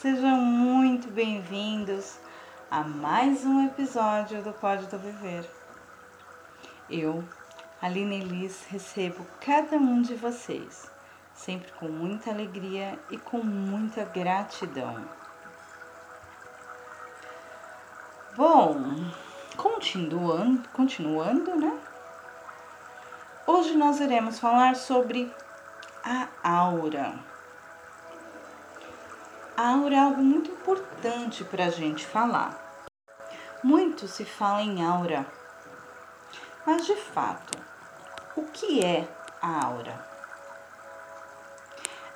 Sejam muito bem-vindos a mais um episódio do Código Viver. Eu, Aline Elis, recebo cada um de vocês, sempre com muita alegria e com muita gratidão. Bom, continuando, continuando, né? Hoje nós iremos falar sobre a aura. Aura é algo muito importante para a gente falar. Muito se fala em aura, mas de fato, o que é a aura?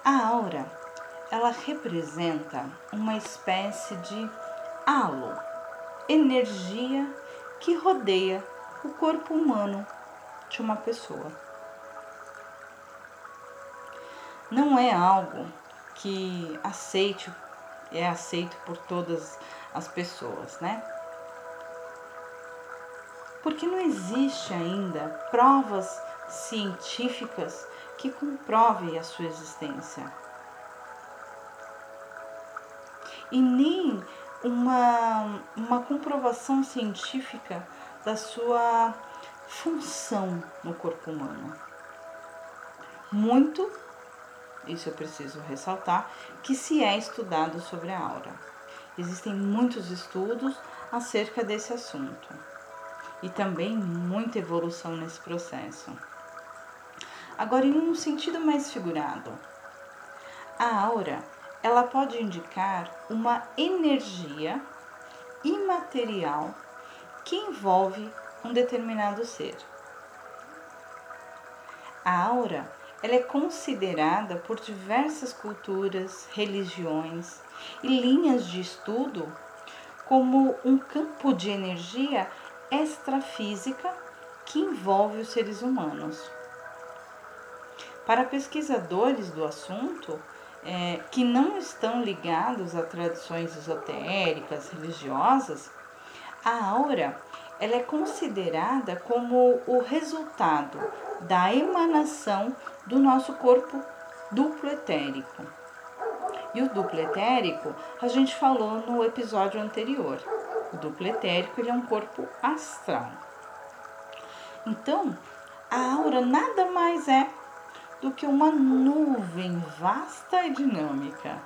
A aura, ela representa uma espécie de halo, energia que rodeia o corpo humano de uma pessoa. Não é algo que aceite, é aceito por todas as pessoas, né? Porque não existe ainda provas científicas que comprovem a sua existência. E nem uma, uma comprovação científica da sua função no corpo humano. Muito, isso eu preciso ressaltar, que se é estudado sobre a aura. Existem muitos estudos acerca desse assunto e também muita evolução nesse processo. Agora, em um sentido mais figurado, a aura ela pode indicar uma energia imaterial que envolve um determinado ser. A aura ela é considerada por diversas culturas, religiões e linhas de estudo como um campo de energia extrafísica que envolve os seres humanos. Para pesquisadores do assunto, é, que não estão ligados a tradições esotéricas, religiosas, a aura ela é considerada como o resultado da emanação do nosso corpo duplo etérico. E o duplo etérico a gente falou no episódio anterior. O duplo etérico ele é um corpo astral. Então, a aura nada mais é do que uma nuvem vasta e dinâmica.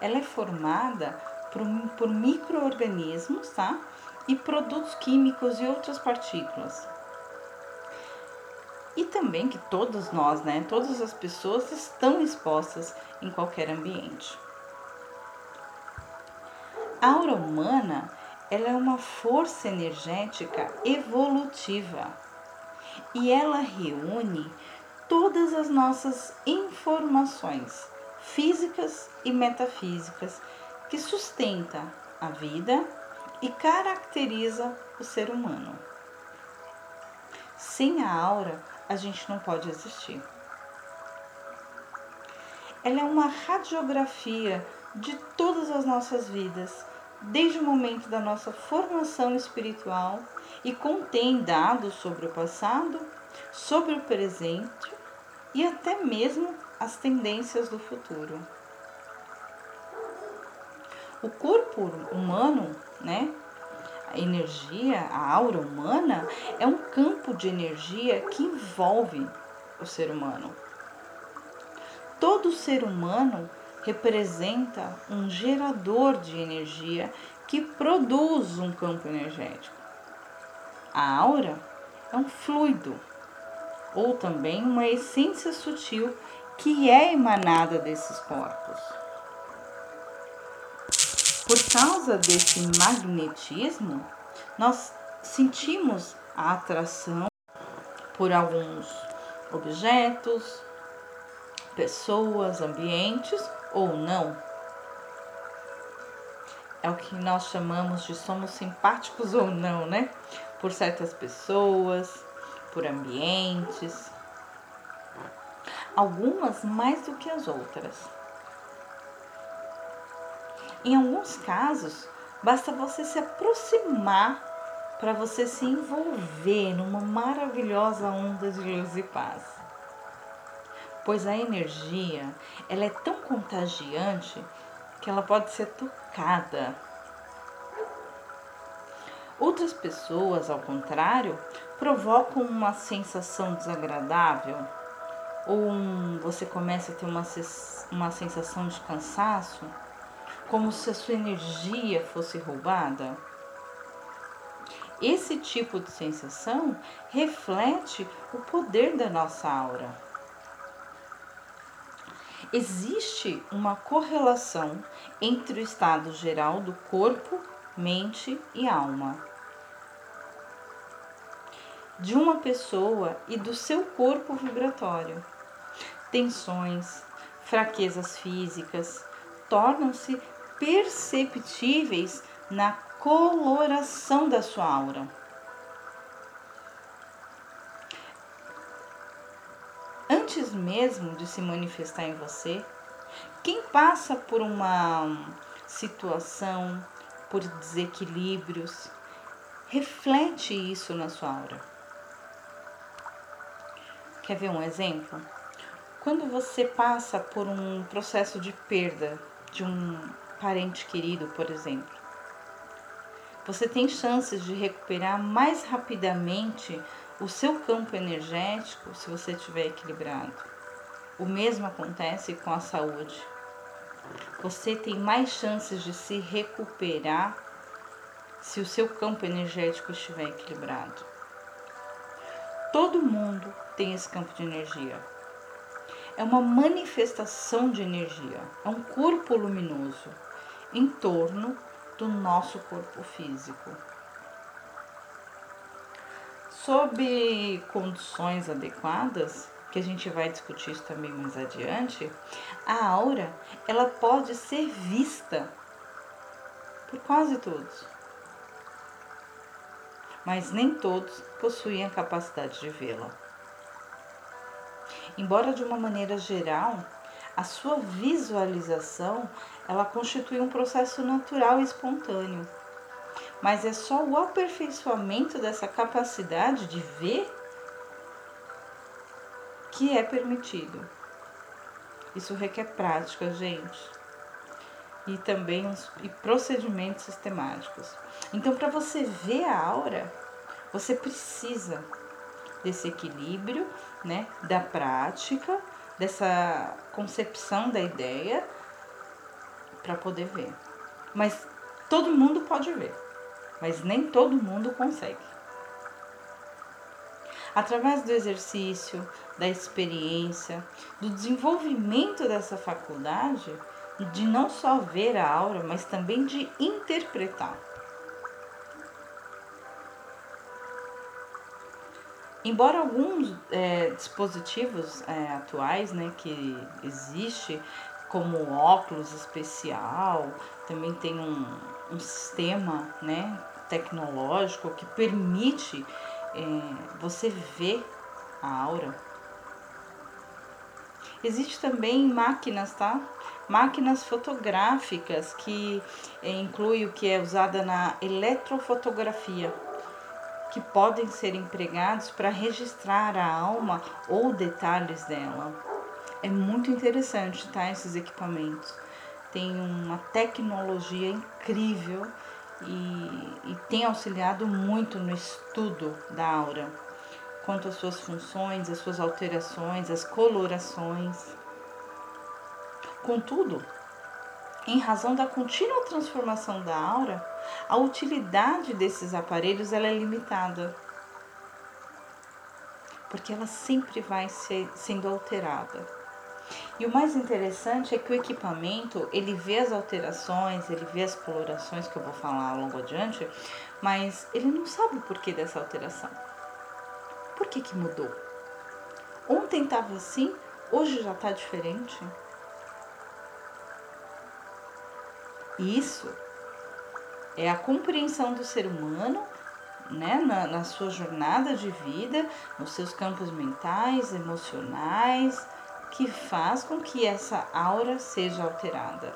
Ela é formada por, por micro-organismos, tá? e produtos químicos e outras partículas. E também que todos nós, né, todas as pessoas estão expostas em qualquer ambiente. A aura humana, ela é uma força energética evolutiva e ela reúne todas as nossas informações físicas e metafísicas que sustenta a vida e caracteriza o ser humano. Sem a aura, a gente não pode existir. Ela é uma radiografia de todas as nossas vidas, desde o momento da nossa formação espiritual e contém dados sobre o passado, sobre o presente e até mesmo as tendências do futuro. O corpo humano né? Energia, a aura humana é um campo de energia que envolve o ser humano. Todo ser humano representa um gerador de energia que produz um campo energético. A aura é um fluido ou também uma essência sutil que é emanada desses corpos. Por causa desse magnetismo, nós sentimos a atração por alguns objetos, pessoas, ambientes ou não. É o que nós chamamos de somos simpáticos ou não, né? Por certas pessoas, por ambientes. Algumas mais do que as outras. Em alguns casos, basta você se aproximar para você se envolver numa maravilhosa onda de luz e paz. Pois a energia, ela é tão contagiante que ela pode ser tocada. Outras pessoas, ao contrário, provocam uma sensação desagradável ou um, você começa a ter uma, uma sensação de cansaço, como se a sua energia fosse roubada. Esse tipo de sensação reflete o poder da nossa aura. Existe uma correlação entre o estado geral do corpo, mente e alma de uma pessoa e do seu corpo vibratório. Tensões, fraquezas físicas tornam-se perceptíveis na coloração da sua aura. Antes mesmo de se manifestar em você, quem passa por uma situação, por desequilíbrios, reflete isso na sua aura. Quer ver um exemplo? Quando você passa por um processo de perda de um parente querido, por exemplo, você tem chances de recuperar mais rapidamente o seu campo energético se você estiver equilibrado. O mesmo acontece com a saúde. Você tem mais chances de se recuperar se o seu campo energético estiver equilibrado. Todo mundo tem esse campo de energia. É uma manifestação de energia, é um corpo luminoso em torno do nosso corpo físico. Sob condições adequadas, que a gente vai discutir isso também mais adiante, a aura ela pode ser vista por quase todos. Mas nem todos possuem a capacidade de vê-la. Embora de uma maneira geral, a sua visualização ela constitui um processo natural e espontâneo. Mas é só o aperfeiçoamento dessa capacidade de ver que é permitido. Isso requer prática, gente. E também e procedimentos sistemáticos. Então, para você ver a aura, você precisa desse equilíbrio, né, da prática, dessa concepção da ideia para poder ver. Mas todo mundo pode ver, mas nem todo mundo consegue. Através do exercício, da experiência, do desenvolvimento dessa faculdade, de não só ver a aura, mas também de interpretar. Embora alguns é, dispositivos é, atuais né, que existe, como óculos especial, também tem um, um sistema né, tecnológico que permite é, você ver a aura. Existe também máquinas, tá? Máquinas fotográficas que é, inclui o que é usada na eletrofotografia que podem ser empregados para registrar a alma ou detalhes dela. É muito interessante, tá? Esses equipamentos. Tem uma tecnologia incrível e, e tem auxiliado muito no estudo da aura, quanto às suas funções, as suas alterações, as colorações. Contudo, em razão da contínua transformação da aura, a utilidade desses aparelhos ela é limitada. Porque ela sempre vai ser, sendo alterada. E o mais interessante é que o equipamento, ele vê as alterações, ele vê as colorações que eu vou falar logo adiante, mas ele não sabe o porquê dessa alteração. Por que que mudou? Ontem estava assim, hoje já está diferente. Isso é a compreensão do ser humano né, na, na sua jornada de vida, nos seus campos mentais, emocionais, que faz com que essa aura seja alterada.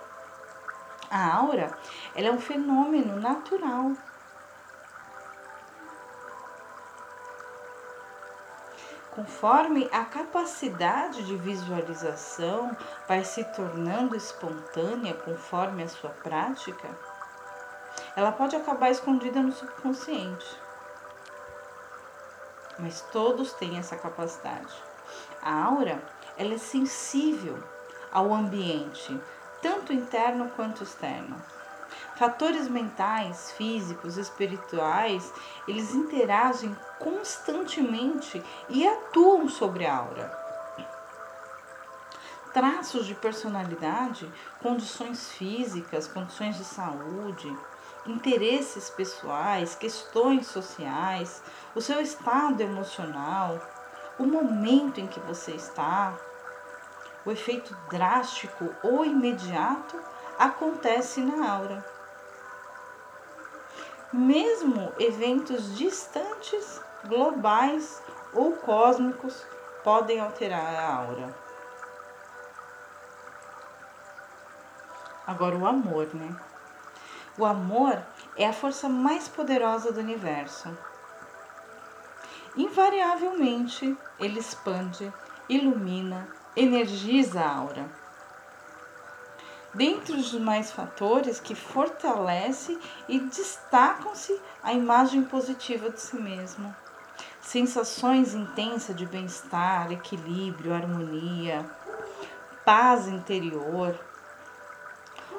A aura ela é um fenômeno natural. Conforme a capacidade de visualização vai se tornando espontânea conforme a sua prática, ela pode acabar escondida no subconsciente. Mas todos têm essa capacidade. A aura, ela é sensível ao ambiente, tanto interno quanto externo. Fatores mentais, físicos, espirituais, eles interagem constantemente e atuam sobre a aura. Traços de personalidade, condições físicas, condições de saúde, interesses pessoais, questões sociais, o seu estado emocional, o momento em que você está, o efeito drástico ou imediato acontece na aura. Mesmo eventos distantes, globais ou cósmicos podem alterar a aura. Agora, o amor, né? O amor é a força mais poderosa do universo. Invariavelmente, ele expande, ilumina, energiza a aura. Dentre os demais fatores que fortalece e destacam-se a imagem positiva de si mesmo. Sensações intensas de bem-estar, equilíbrio, harmonia, paz interior,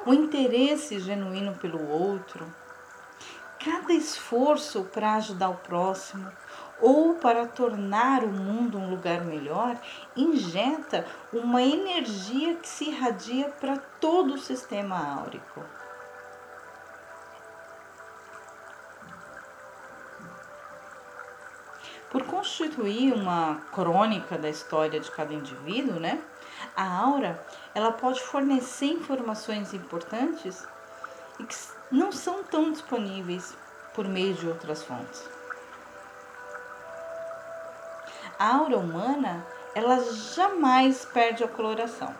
o interesse genuíno pelo outro, cada esforço para ajudar o próximo ou para tornar o mundo um lugar melhor, injeta uma energia que se irradia para todo o sistema áurico. Por constituir uma crônica da história de cada indivíduo, né? A aura, ela pode fornecer informações importantes e que não são tão disponíveis por meio de outras fontes. A aura humana, ela jamais perde a coloração.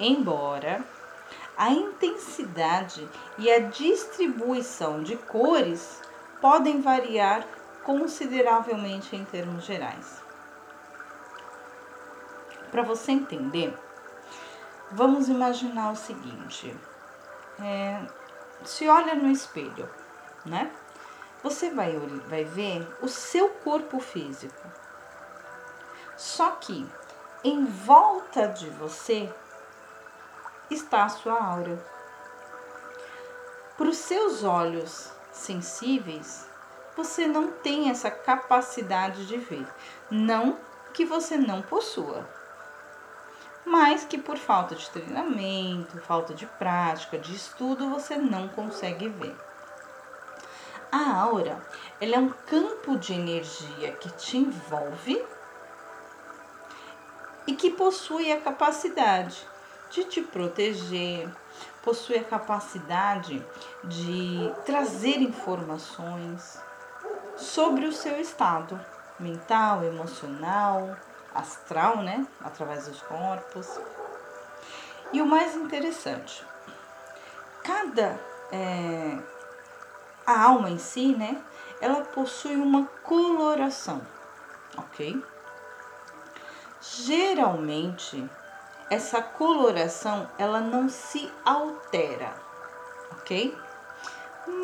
Embora a intensidade e a distribuição de cores podem variar consideravelmente em termos gerais. Para você entender, vamos imaginar o seguinte: é, se olha no espelho, né? Você vai, vai ver o seu corpo físico. Só que em volta de você está a sua aura. Para os seus olhos sensíveis, você não tem essa capacidade de ver. Não que você não possua, mas que por falta de treinamento, falta de prática, de estudo, você não consegue ver. A aura, ela é um campo de energia que te envolve e que possui a capacidade de te proteger, possui a capacidade de trazer informações sobre o seu estado mental, emocional, astral, né? Através dos corpos. E o mais interessante, cada é, a alma em si, né? Ela possui uma coloração, ok? Geralmente, essa coloração ela não se altera, ok?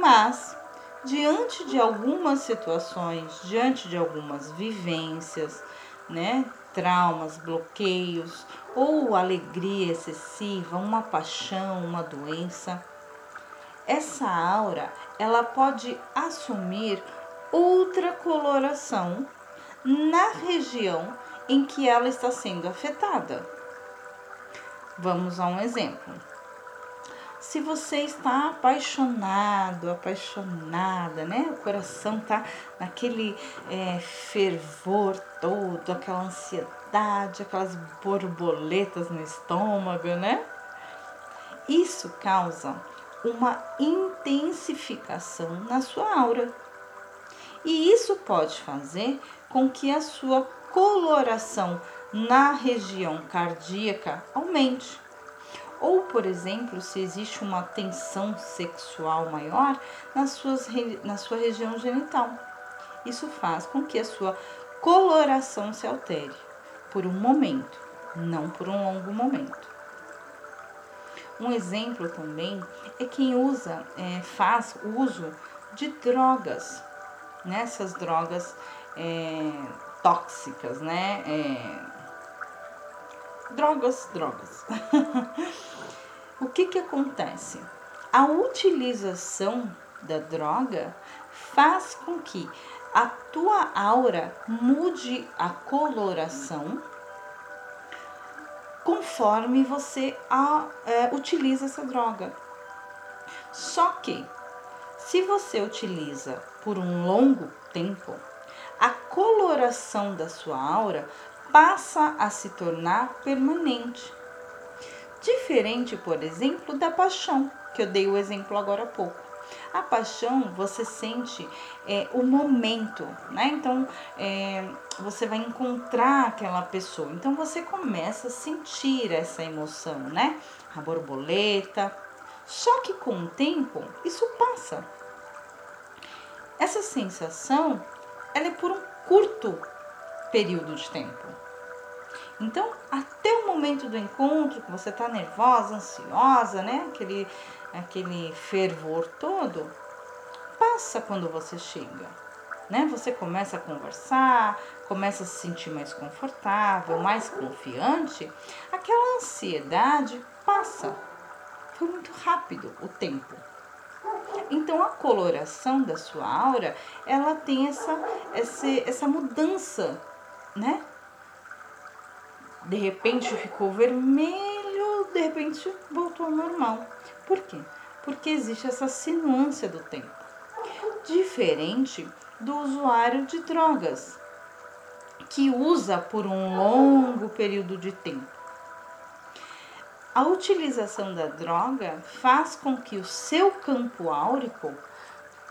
Mas diante de algumas situações, diante de algumas vivências, né, traumas, bloqueios ou alegria excessiva, uma paixão, uma doença, essa aura ela pode assumir outra coloração na região em que ela está sendo afetada. Vamos a um exemplo. Se você está apaixonado, apaixonada, né? O coração tá naquele é, fervor todo, aquela ansiedade, aquelas borboletas no estômago, né? Isso causa uma intensificação na sua aura. E isso pode fazer com que a sua coloração na região cardíaca aumente. Ou, por exemplo, se existe uma tensão sexual maior nas suas, na sua região genital. Isso faz com que a sua coloração se altere por um momento, não por um longo momento. Um exemplo também é quem usa, é, faz uso de drogas, nessas né? drogas é, tóxicas, né? É, drogas, drogas. o que que acontece? A utilização da droga faz com que a tua aura mude a coloração conforme você a, é, utiliza essa droga. Só que, se você utiliza por um longo tempo, a coloração da sua aura passa a se tornar permanente. Diferente, por exemplo, da paixão, que eu dei o exemplo agora há pouco. A paixão você sente é, o momento, né? Então é, você vai encontrar aquela pessoa. Então você começa a sentir essa emoção, né? A borboleta. Só que com o tempo isso passa. Essa sensação ela é por um curto período de tempo. Então, até o momento do encontro, que você está nervosa, ansiosa, né? Aquele, aquele fervor todo, passa quando você chega. Né? Você começa a conversar, começa a se sentir mais confortável, mais confiante, aquela ansiedade passa. Foi muito rápido o tempo. Então a coloração da sua aura, ela tem essa, essa, essa mudança, né? De repente ficou vermelho, de repente voltou ao normal. Por quê? Porque existe essa sinuância do tempo. Diferente do usuário de drogas, que usa por um longo período de tempo. A utilização da droga faz com que o seu campo áurico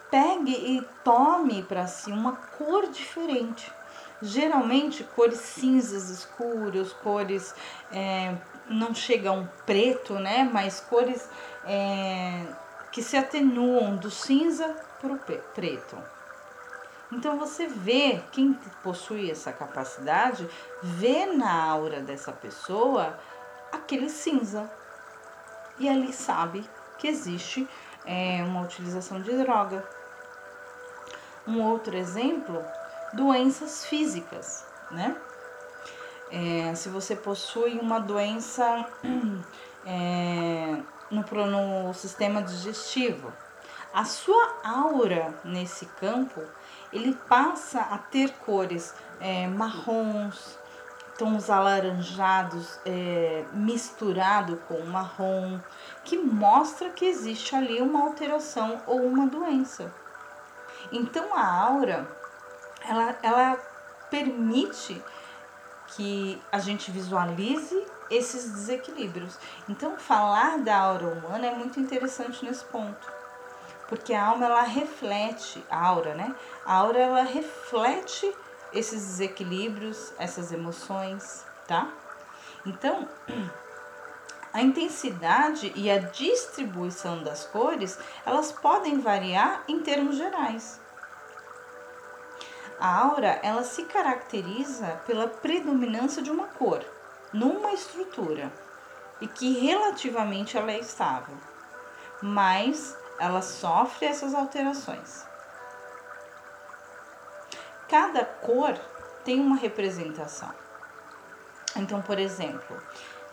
pegue e tome para si uma cor diferente. Geralmente cores cinzas escuras, cores é, não chegam preto, né? Mas cores é, que se atenuam do cinza para o preto. Então você vê, quem possui essa capacidade, vê na aura dessa pessoa aquele cinza. E ali sabe que existe é, uma utilização de droga. Um outro exemplo, doenças físicas, né? É, se você possui uma doença é, no, no sistema digestivo, a sua aura nesse campo ele passa a ter cores é, marrons, tons alaranjados é, misturado com marrom, que mostra que existe ali uma alteração ou uma doença. Então a aura ela, ela permite que a gente visualize esses desequilíbrios. Então falar da aura humana é muito interessante nesse ponto. Porque a alma ela reflete, a aura, né? A aura ela reflete esses desequilíbrios, essas emoções, tá? Então, a intensidade e a distribuição das cores, elas podem variar em termos gerais. A aura, ela se caracteriza pela predominância de uma cor numa estrutura e que relativamente ela é estável, mas ela sofre essas alterações. Cada cor tem uma representação. Então, por exemplo,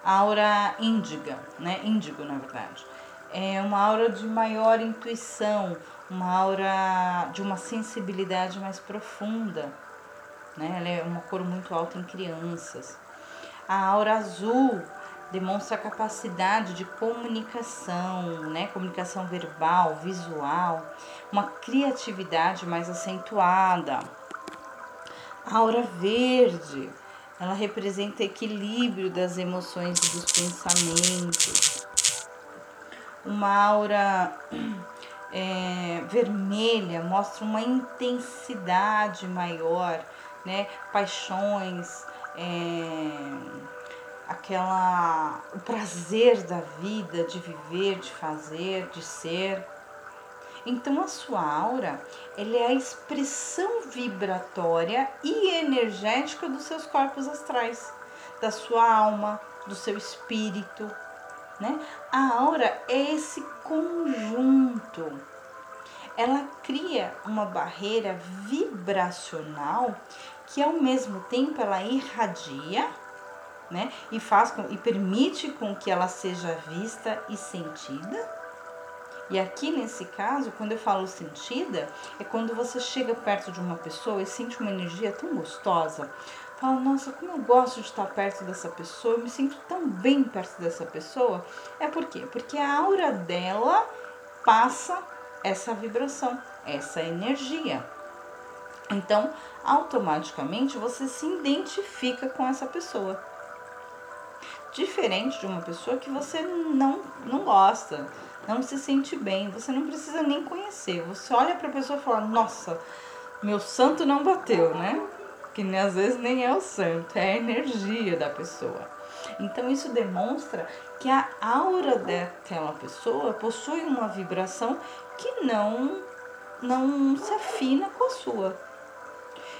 a aura índiga, né? Índigo, na verdade, é uma aura de maior intuição, uma aura de uma sensibilidade mais profunda, né? Ela é uma cor muito alta em crianças. A aura azul demonstra a capacidade de comunicação, né? Comunicação verbal, visual, uma criatividade mais acentuada a aura verde, ela representa equilíbrio das emoções e dos pensamentos. Uma aura é, vermelha mostra uma intensidade maior, né? Paixões, é, aquela o prazer da vida, de viver, de fazer, de ser. Então a sua aura, ela é a expressão vibratória e energética dos seus corpos astrais, da sua alma, do seu espírito, né? A aura é esse conjunto. Ela cria uma barreira vibracional que ao mesmo tempo ela irradia, né? E faz com, e permite com que ela seja vista e sentida e aqui nesse caso, quando eu falo sentida, é quando você chega perto de uma pessoa e sente uma energia tão gostosa. Fala, nossa, como eu gosto de estar perto dessa pessoa, eu me sinto tão bem perto dessa pessoa. É por quê? Porque a aura dela passa essa vibração, essa energia. Então, automaticamente você se identifica com essa pessoa. Diferente de uma pessoa que você não, não gosta não se sente bem, você não precisa nem conhecer. Você olha para a pessoa e fala: "Nossa, meu santo não bateu", né? Que às vezes nem é o santo, é a energia da pessoa. Então isso demonstra que a aura daquela pessoa possui uma vibração que não não se afina com a sua.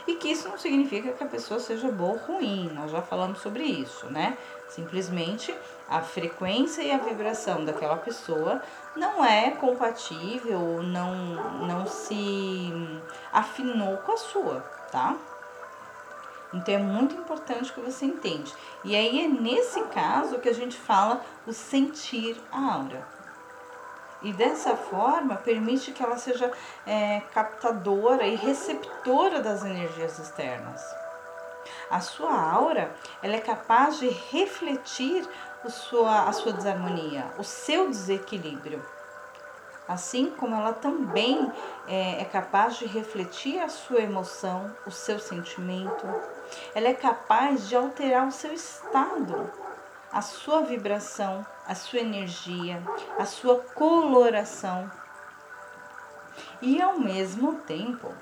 E que isso não significa que a pessoa seja boa ou ruim, nós já falamos sobre isso, né? Simplesmente a frequência e a vibração daquela pessoa não é compatível, não, não se afinou com a sua, tá? Então é muito importante que você entende. E aí é nesse caso que a gente fala o sentir a aura. E dessa forma permite que ela seja é, captadora e receptora das energias externas. A sua aura ela é capaz de refletir o sua, a sua desarmonia, o seu desequilíbrio. Assim como ela também é, é capaz de refletir a sua emoção, o seu sentimento, ela é capaz de alterar o seu estado, a sua vibração, a sua energia, a sua coloração. E ao mesmo tempo,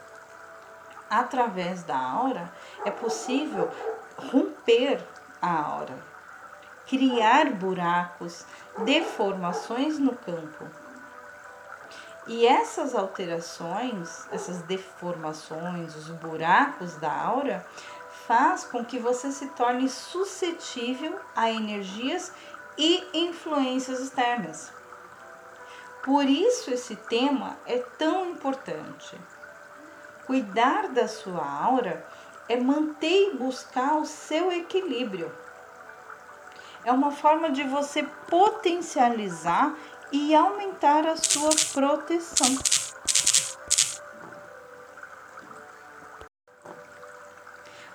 através da aura, é possível romper a aura, criar buracos, deformações no campo. E essas alterações, essas deformações, os buracos da aura, faz com que você se torne suscetível a energias e influências externas. Por isso esse tema é tão importante. Cuidar da sua aura é manter e buscar o seu equilíbrio. É uma forma de você potencializar e aumentar a sua proteção.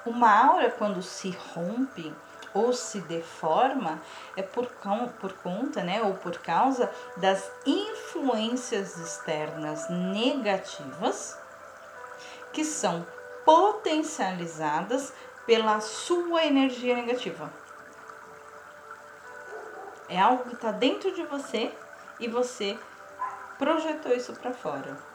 Uma aura, quando se rompe ou se deforma, é por, por conta, né, ou por causa das influências externas negativas que são potencializadas pela sua energia negativa. É algo que está dentro de você e você projetou isso para fora.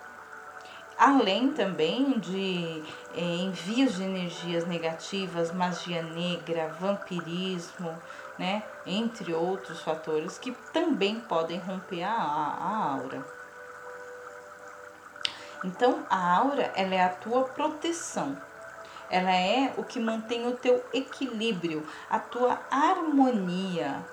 Além também de é, envios de energias negativas, magia negra, vampirismo, né? Entre outros fatores que também podem romper a, a aura. Então, a aura, ela é a tua proteção. Ela é o que mantém o teu equilíbrio, a tua harmonia.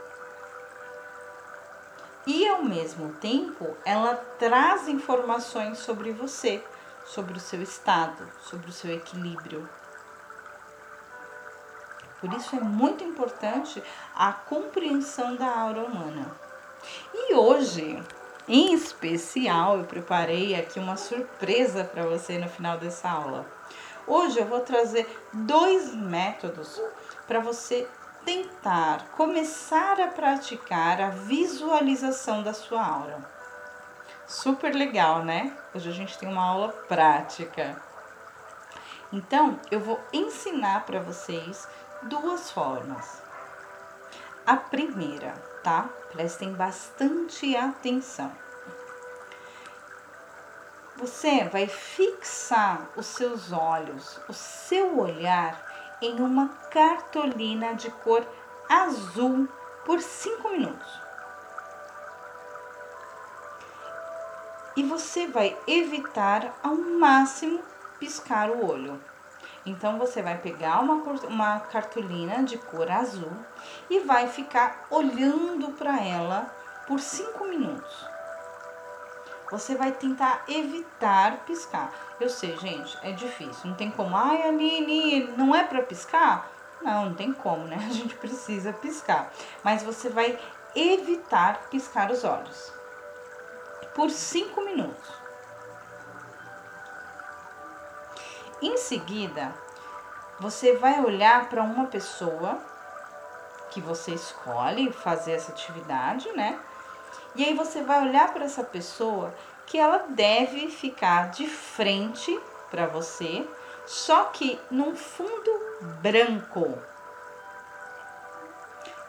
E ao mesmo tempo, ela traz informações sobre você, sobre o seu estado, sobre o seu equilíbrio. Por isso é muito importante a compreensão da aura humana. E hoje em especial, eu preparei aqui uma surpresa para você no final dessa aula. Hoje eu vou trazer dois métodos para você tentar começar a praticar a visualização da sua aura. Super legal, né? Hoje a gente tem uma aula prática. Então, eu vou ensinar para vocês duas formas. A primeira tá? Prestem bastante atenção. Você vai fixar os seus olhos, o seu olhar em uma cartolina de cor azul por 5 minutos. E você vai evitar ao máximo piscar o olho. Então você vai pegar uma, uma cartolina de cor azul e vai ficar olhando para ela por 5 minutos. Você vai tentar evitar piscar. Eu sei, gente, é difícil. Não tem como. Ai, Aline, não é para piscar? Não, não tem como, né? A gente precisa piscar. Mas você vai evitar piscar os olhos por 5 minutos. Em seguida, você vai olhar para uma pessoa que você escolhe fazer essa atividade, né? E aí você vai olhar para essa pessoa que ela deve ficar de frente para você, só que num fundo branco.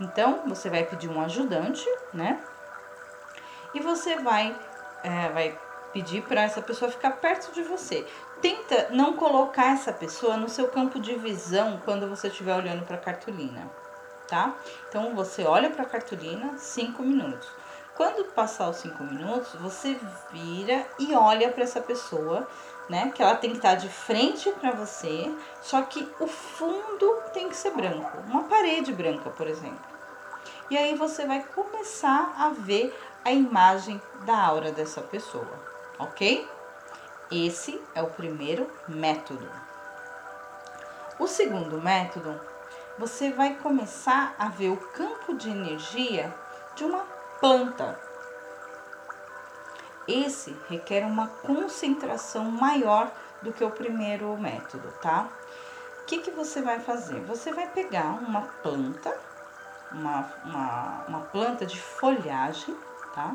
Então, você vai pedir um ajudante, né? E você vai, é, vai pedir para essa pessoa ficar perto de você. Tenta não colocar essa pessoa no seu campo de visão quando você estiver olhando para a cartolina, tá? Então, você olha para a cartolina cinco minutos. Quando passar os cinco minutos, você vira e olha para essa pessoa, né? Que ela tem que estar de frente para você, só que o fundo tem que ser branco, uma parede branca, por exemplo. E aí você vai começar a ver a imagem da aura dessa pessoa, ok? Esse é o primeiro método. O segundo método, você vai começar a ver o campo de energia de uma planta. Esse requer uma concentração maior do que o primeiro método, tá? O que, que você vai fazer? Você vai pegar uma planta, uma, uma, uma planta de folhagem, tá?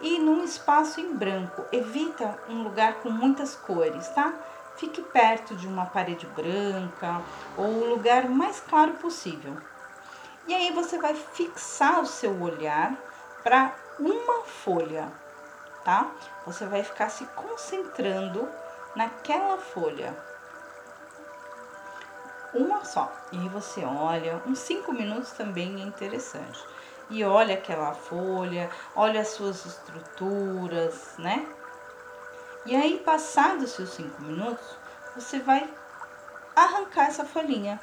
E num espaço em branco, evita um lugar com muitas cores, tá? Fique perto de uma parede branca ou o lugar mais claro possível. E aí você vai fixar o seu olhar para uma folha, tá? Você vai ficar se concentrando naquela folha. Uma só. E aí você olha, uns cinco minutos também é interessante. E olha aquela folha, olha as suas estruturas, né? E aí, passados seus cinco minutos, você vai arrancar essa folhinha.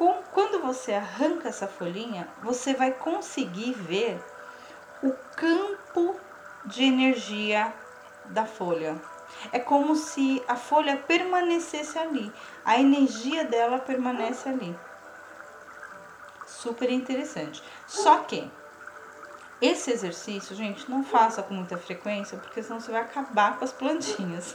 com, quando você arranca essa folhinha, você vai conseguir ver o campo de energia da folha. É como se a folha permanecesse ali, a energia dela permanece ali. Super interessante. Só que esse exercício, gente, não faça com muita frequência, porque senão você vai acabar com as plantinhas.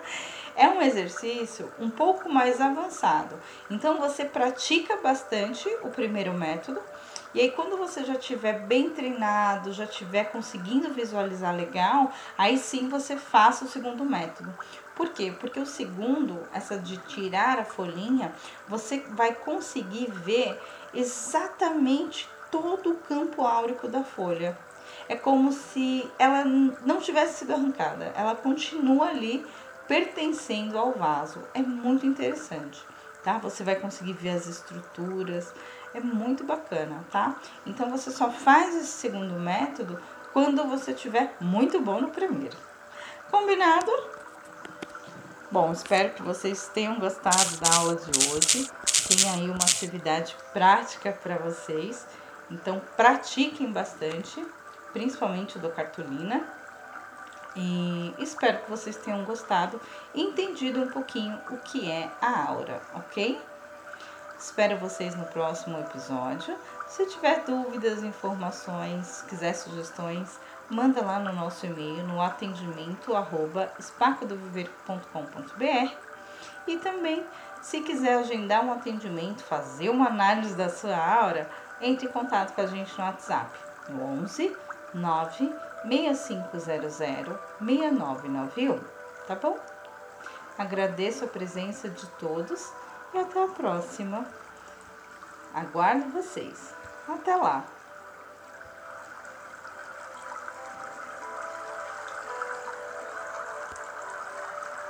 é um exercício um pouco mais avançado. Então você pratica bastante o primeiro método. E aí, quando você já estiver bem treinado, já estiver conseguindo visualizar legal, aí sim você faça o segundo método. Por quê? Porque o segundo, essa de tirar a folhinha, você vai conseguir ver exatamente todo o campo áurico da folha. É como se ela não tivesse sido arrancada, ela continua ali pertencendo ao vaso. É muito interessante, tá? Você vai conseguir ver as estruturas, é muito bacana, tá? Então você só faz esse segundo método quando você tiver muito bom no primeiro. Combinado? Bom, espero que vocês tenham gostado da aula de hoje. Tem aí uma atividade prática para vocês. Então, pratiquem bastante, principalmente do cartolina. E espero que vocês tenham gostado e entendido um pouquinho o que é a aura, ok? Espero vocês no próximo episódio. Se tiver dúvidas, informações, quiser sugestões, manda lá no nosso e-mail no atendimento e também se quiser agendar um atendimento, fazer uma análise da sua aura, entre em contato com a gente no WhatsApp no 11 9 6500 6991, tá bom? Agradeço a presença de todos e até a próxima. Aguardo vocês. Até lá!